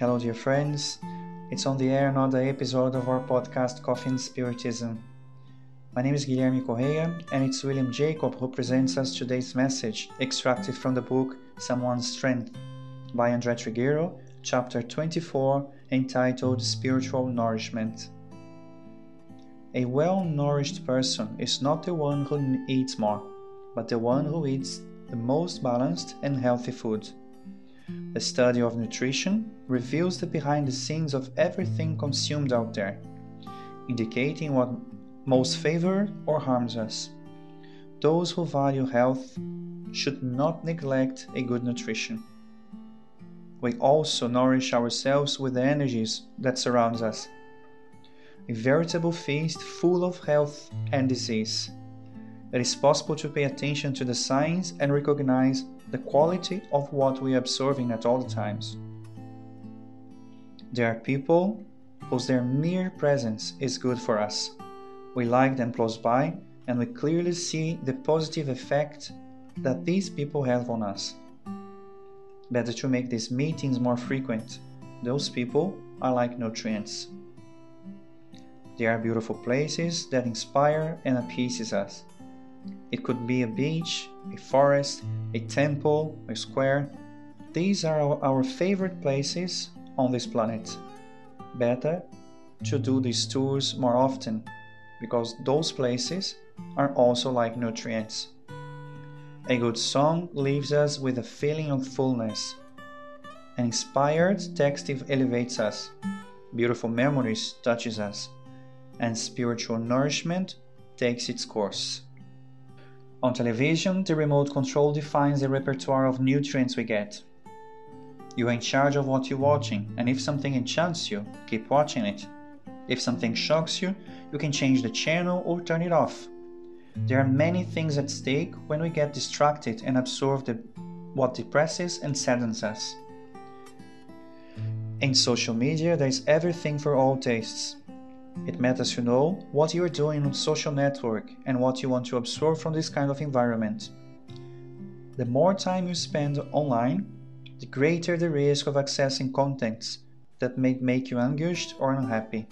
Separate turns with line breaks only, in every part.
Hello, dear friends. It's on the air another episode of our podcast Coffee and Spiritism. My name is Guilherme Correia, and it's William Jacob who presents us today's message, extracted from the book Someone's Strength by André Trigueiro, chapter 24, entitled Spiritual Nourishment. A well nourished person is not the one who eats more, but the one who eats the most balanced and healthy food. The study of nutrition reveals the behind the scenes of everything consumed out there, indicating what most favors or harms us. Those who value health should not neglect a good nutrition. We also nourish ourselves with the energies that surrounds us. A veritable feast full of health and disease. It is possible to pay attention to the signs and recognize the quality of what we are observing at all times. There are people whose their mere presence is good for us. We like them close by and we clearly see the positive effect that these people have on us. Better to make these meetings more frequent. Those people are like nutrients. They are beautiful places that inspire and appeases us. It could be a beach, a forest, a temple, a square. These are our favorite places on this planet. Better to do these tours more often because those places are also like nutrients. A good song leaves us with a feeling of fullness. An inspired text elevates us. Beautiful memories touches us. And spiritual nourishment takes its course. On television, the remote control defines the repertoire of nutrients we get. You are in charge of what you're watching, and if something enchants you, keep watching it. If something shocks you, you can change the channel or turn it off. There are many things at stake when we get distracted and absorb the, what depresses and saddens us. In social media, there is everything for all tastes. It matters to know what you are doing on social network and what you want to absorb from this kind of environment. The more time you spend online, the greater the risk of accessing contents that may make you anguished or unhappy.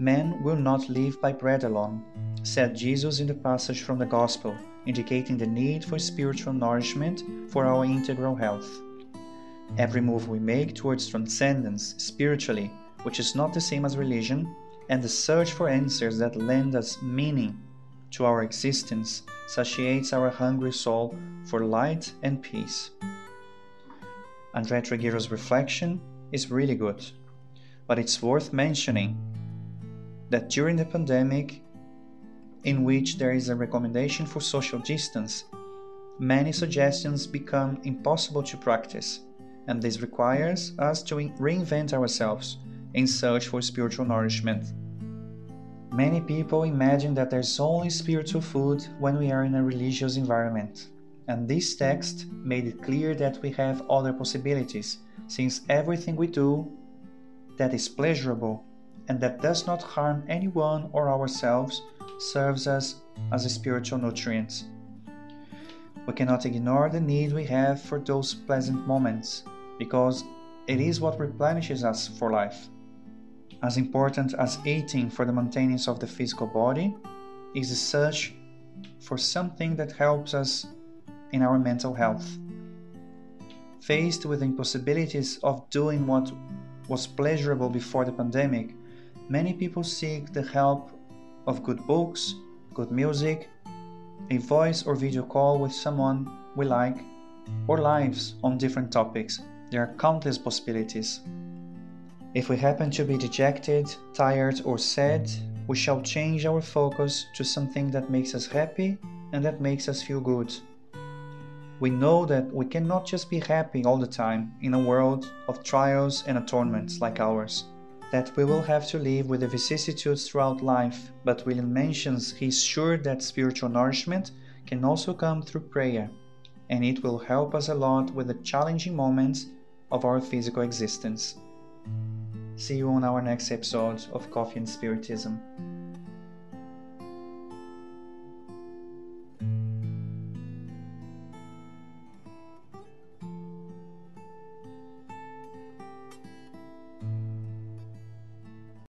Man will not live by bread alone, said Jesus in the passage from the Gospel, indicating the need for spiritual nourishment for our integral health. Every move we make towards transcendence spiritually which is not the same as religion, and the search for answers that lend us meaning to our existence satiates our hungry soul for light and peace. André Trigueiro's reflection is really good, but it's worth mentioning that during the pandemic, in which there is a recommendation for social distance, many suggestions become impossible to practice, and this requires us to reinvent ourselves in search for spiritual nourishment. Many people imagine that there's only spiritual food when we are in a religious environment, and this text made it clear that we have other possibilities, since everything we do that is pleasurable and that does not harm anyone or ourselves serves us as a spiritual nutrient. We cannot ignore the need we have for those pleasant moments, because it is what replenishes us for life. As important as eating for the maintenance of the physical body is the search for something that helps us in our mental health. Faced with the impossibilities of doing what was pleasurable before the pandemic, many people seek the help of good books, good music, a voice or video call with someone we like, or lives on different topics. There are countless possibilities. If we happen to be dejected, tired, or sad, we shall change our focus to something that makes us happy and that makes us feel good. We know that we cannot just be happy all the time in a world of trials and atonements like ours, that we will have to live with the vicissitudes throughout life, but William mentions he is sure that spiritual nourishment can also come through prayer, and it will help us a lot with the challenging moments of our physical existence. See you on our next episode of Coffee and Spiritism.